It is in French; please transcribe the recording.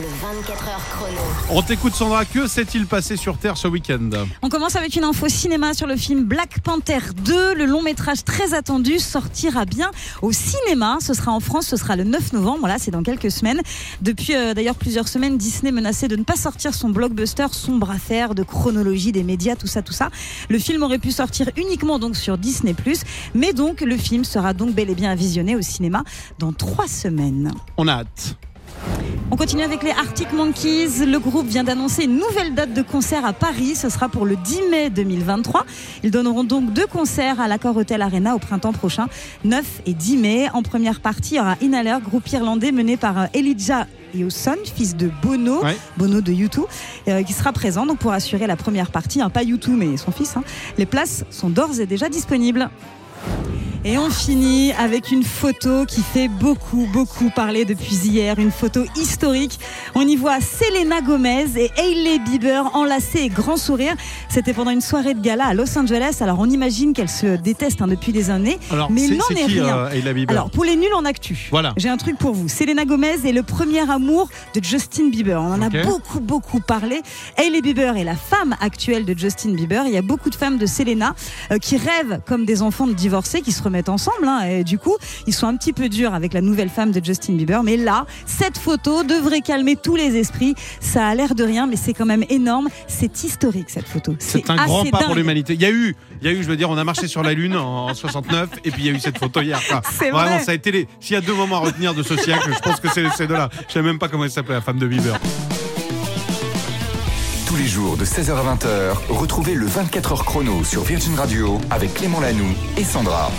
le 24 heures chrono. On t'écoute Sandra, que s'est-il passé sur Terre ce week-end On commence avec une info cinéma sur le film Black Panther 2. Le long métrage très attendu sortira bien au cinéma. Ce sera en France, ce sera le 9 novembre. Voilà, c'est dans quelques semaines. Depuis euh, d'ailleurs plusieurs semaines, Disney menaçait de ne pas sortir son blockbuster sombre affaire de chronologie des médias, tout ça, tout ça. Le film aurait pu sortir uniquement donc sur Disney+, mais donc le film sera donc bel et bien à visionner au cinéma dans trois semaines. On a hâte. On continue avec les Arctic Monkeys. Le groupe vient d'annoncer une nouvelle date de concert à Paris. Ce sera pour le 10 mai 2023. Ils donneront donc deux concerts à l'Accor Hotel Arena au printemps prochain, 9 et 10 mai. En première partie, il y aura Inhaler, groupe irlandais mené par euh, Elijah Hewson, fils de Bono, Ouais. Bono de U2, euh, qui sera présent donc pour assurer la première partie. hein, pas U2, mais son fils. hein. Les places sont d'ores et déjà disponibles. Et on finit avec une photo qui fait beaucoup, beaucoup parler depuis hier. Une photo historique. On y voit Selena Gomez et Hailey Bieber enlacés et grand sourire. C'était pendant une soirée de gala à Los Angeles. Alors on imagine qu'elles se détestent hein, depuis des années. Alors, mais n'en est qui rien. euh, Bieber Alors, pour les nuls en actu, Voilà. j'ai un truc pour vous. Selena Gomez est le premier amour de Justin Bieber. On en a beaucoup, beaucoup parlé. Hailey Bieber est la femme actuelle de Justin Bieber. Il y a beaucoup de femmes de Selena euh, qui rêvent comme des enfants de divorcés qui se remettent ensemble. hein. et du coup, ils sont un petit peu durs avec la nouvelle femme de Justin Bieber. Mais là, cette photo devrait calmer tous les esprits. Ça a l'air de rien, mais c'est quand même énorme. C'est historique, cette photo. C'est un grand pas pour l'humanité. Il y a eu, il y a eu, je veux dire, on a marché sur la Lune en, en 69 et puis il y a eu cette photo hier. quoi. Vraiment, vrai. ça a été les. S'il y a deux moments à retenir de ce siècle, je pense que c'est ces deux-là. Je sais même pas comment elle s'appelait la femme de Bieber. Tous les jours de 16h à 20h, retrouvez le 24h chrono sur Virgin Radio avec Clément Lanoux et Sandra.